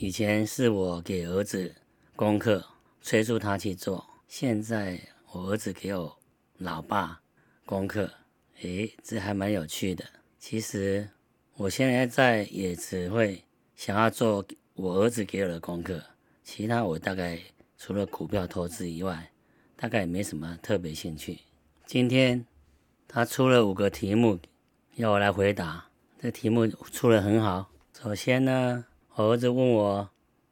以前是我给儿子功课，催促他去做，现在我儿子给我老爸功课，诶，这还蛮有趣的。其实我现在在也只会想要做我儿子给我的功课，其他我大概除了股票投资以外，大概也没什么特别兴趣。今天他出了五个题目，要我来回答。这题目出的很好。首先呢。我儿子问我，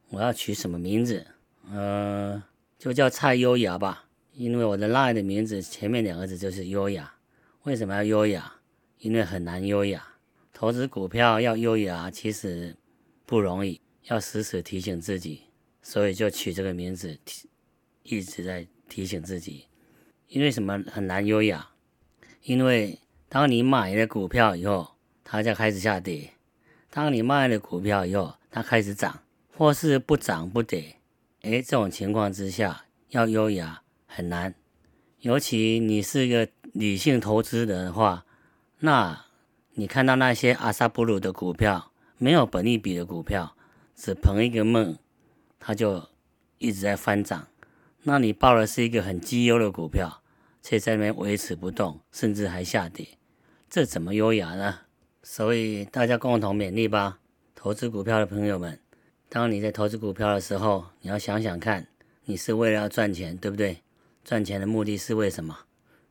我要取什么名字？呃，就叫蔡优雅吧，因为我的 LINE 的名字前面两个字就是优雅。为什么要优雅？因为很难优雅。投资股票要优雅，其实不容易，要时时提醒自己，所以就取这个名字，提一直在提醒自己。因为什么很难优雅？因为当你买了股票以后，它就开始下跌；当你卖了股票以后，它开始涨，或是不涨不跌，哎，这种情况之下要优雅很难。尤其你是个理性投资人的话，那你看到那些阿萨布鲁的股票，没有本利比的股票，只捧一个梦，它就一直在翻涨。那你报的是一个很绩优的股票，却在那边维持不动，甚至还下跌，这怎么优雅呢？所以大家共同勉励吧。投资股票的朋友们，当你在投资股票的时候，你要想想看，你是为了要赚钱，对不对？赚钱的目的是为什么？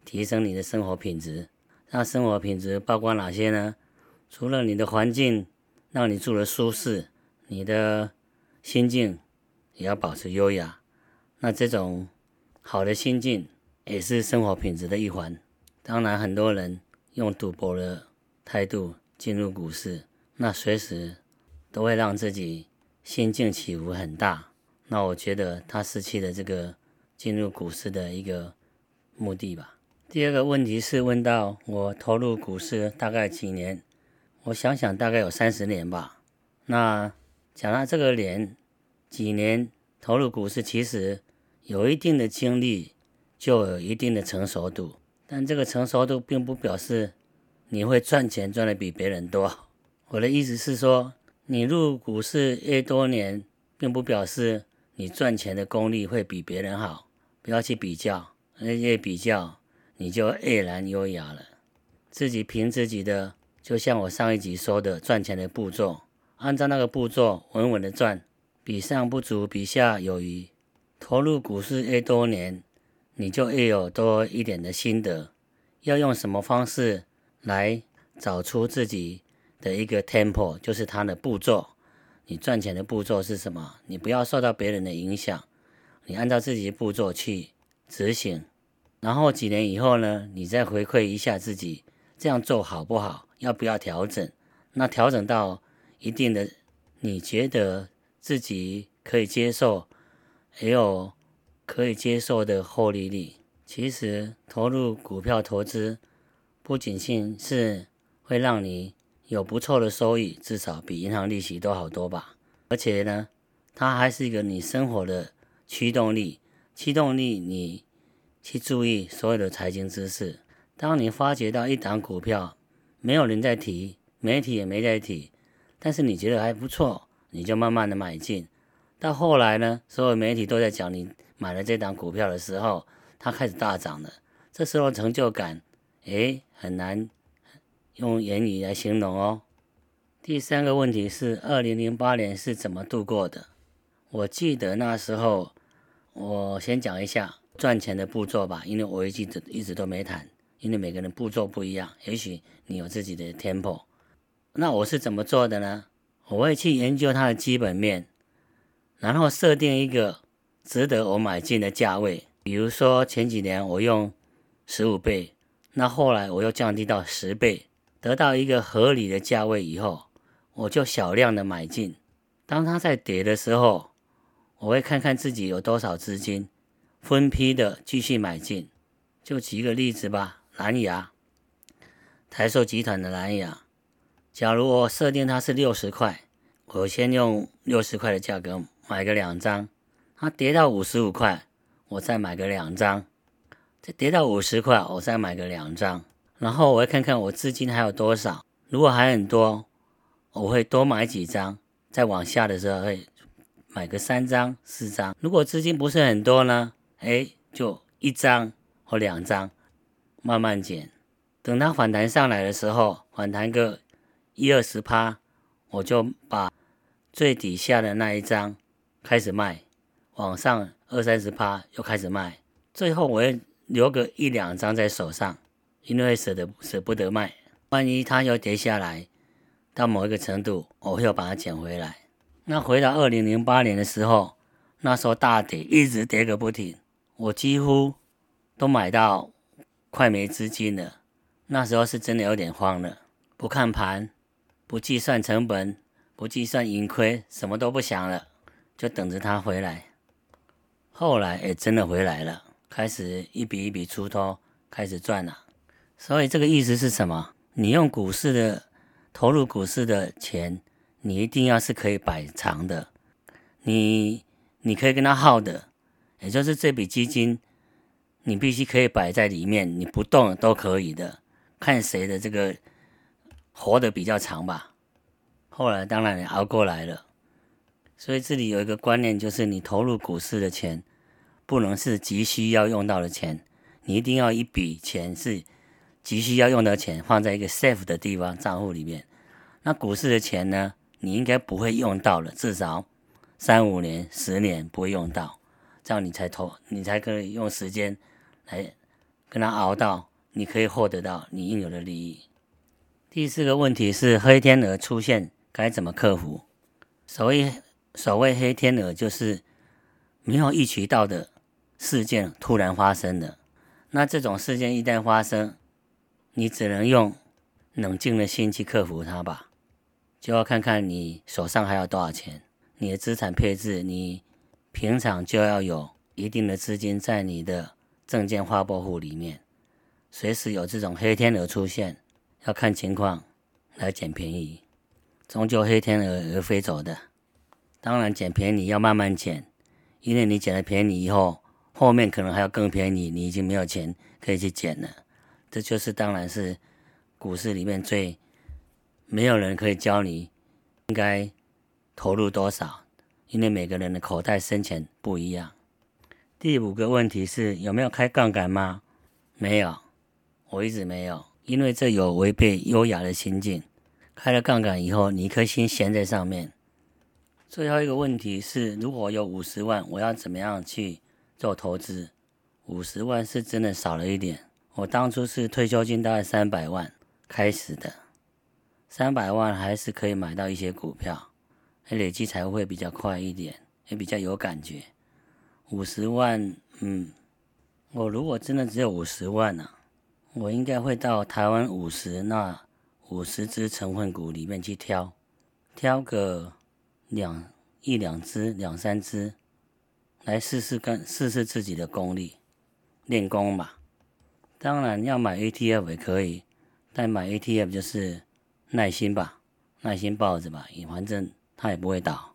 提升你的生活品质。那生活品质包括哪些呢？除了你的环境让你住的舒适，你的心境也要保持优雅。那这种好的心境也是生活品质的一环。当然，很多人用赌博的态度进入股市，那随时。都会让自己心境起伏很大，那我觉得他失去了这个进入股市的一个目的吧。第二个问题是问到我投入股市大概几年，我想想大概有三十年吧。那讲到这个年几年投入股市，其实有一定的经历，就有一定的成熟度，但这个成熟度并不表示你会赚钱赚的比别人多。我的意思是说。你入股市越多年，并不表示你赚钱的功力会比别人好。不要去比较，那越比较你就越然优雅了。自己凭自己的，就像我上一集说的，赚钱的步骤，按照那个步骤稳稳的赚，比上不足，比下有余。投入股市越多年，你就越有多一点的心得。要用什么方式来找出自己？的一个 tempo 就是它的步骤，你赚钱的步骤是什么？你不要受到别人的影响，你按照自己的步骤去执行，然后几年以后呢，你再回馈一下自己，这样做好不好？要不要调整？那调整到一定的，你觉得自己可以接受，也有可以接受的获利率。其实投入股票投资，不仅仅是会让你。有不错的收益，至少比银行利息都好多吧。而且呢，它还是一个你生活的驱动力。驱动力，你去注意所有的财经知识。当你发觉到一档股票没有人在提，媒体也没在提，但是你觉得还不错，你就慢慢的买进。到后来呢，所有媒体都在讲你买了这档股票的时候，它开始大涨了。这时候成就感，诶，很难。用言语来形容哦。第三个问题是，二零零八年是怎么度过的？我记得那时候，我先讲一下赚钱的步骤吧，因为我一直一直都没谈，因为每个人步骤不一样，也许你有自己的 tempo。那我是怎么做的呢？我会去研究它的基本面，然后设定一个值得我买进的价位。比如说前几年我用十五倍，那后来我又降低到十倍。得到一个合理的价位以后，我就小量的买进。当它在跌的时候，我会看看自己有多少资金，分批的继续买进。就举个例子吧，蓝牙，台塑集团的蓝牙，假如我设定它是六十块，我先用六十块的价格买个两张。它跌到五十五块，我再买个两张。再跌到五十块，我再买个两张。然后我会看看我资金还有多少，如果还很多，我会多买几张，再往下的时候会买个三张、四张。如果资金不是很多呢，哎，就一张或两张，慢慢减。等它反弹上来的时候，反弹个一二十趴，我就把最底下的那一张开始卖，往上二三十趴又开始卖，最后我会留个一两张在手上，因为舍得舍不得卖。万一它又跌下来到某一个程度，我会把它捡回来。那回到二零零八年的时候，那时候大跌，一直跌个不停，我几乎都买到快没资金了。那时候是真的有点慌了，不看盘，不计算成本，不计算盈亏，什么都不想了，就等着它回来。后来也真的回来了，开始一笔一笔出脱，开始赚了。所以这个意思是什么？你用股市的投入股市的钱，你一定要是可以摆长的，你你可以跟他耗的，也就是这笔基金，你必须可以摆在里面，你不动都可以的，看谁的这个活得比较长吧。后来当然也熬过来了，所以这里有一个观念，就是你投入股市的钱，不能是急需要用到的钱，你一定要一笔钱是。急需要用的钱放在一个 safe 的地方账户里面，那股市的钱呢？你应该不会用到了，至少三五年、十年不会用到，这样你才投，你才可以用时间来跟他熬到，你可以获得到你应有的利益。第四个问题是黑天鹅出现该怎么克服？所谓所谓黑天鹅就是没有预期到的事件突然发生的，那这种事件一旦发生，你只能用冷静的心去克服它吧，就要看看你手上还有多少钱，你的资产配置，你平常就要有一定的资金在你的证券划拨户里面，随时有这种黑天鹅出现，要看情况来捡便宜，终究黑天鹅而飞走的。当然捡便宜要慢慢捡，因为你捡了便宜以后，后面可能还要更便宜，你已经没有钱可以去捡了。这就是，当然是股市里面最没有人可以教你应该投入多少，因为每个人的口袋深浅不一样。第五个问题是有没有开杠杆吗？没有，我一直没有，因为这有违背优雅的心境。开了杠杆以后，你一颗心悬在上面。最后一个问题是，如果有五十万，我要怎么样去做投资？五十万是真的少了一点。我当初是退休金大概三百万开始的，三百万还是可以买到一些股票，累积才会比较快一点，也比较有感觉。五十万，嗯，我如果真的只有五十万呢，我应该会到台湾五十那五十只成分股里面去挑，挑个两一两只、两三只，来试试跟试试自己的功力，练功吧。当然要买 ATF 也可以，但买 ATF 就是耐心吧，耐心抱着吧，反正它也不会倒。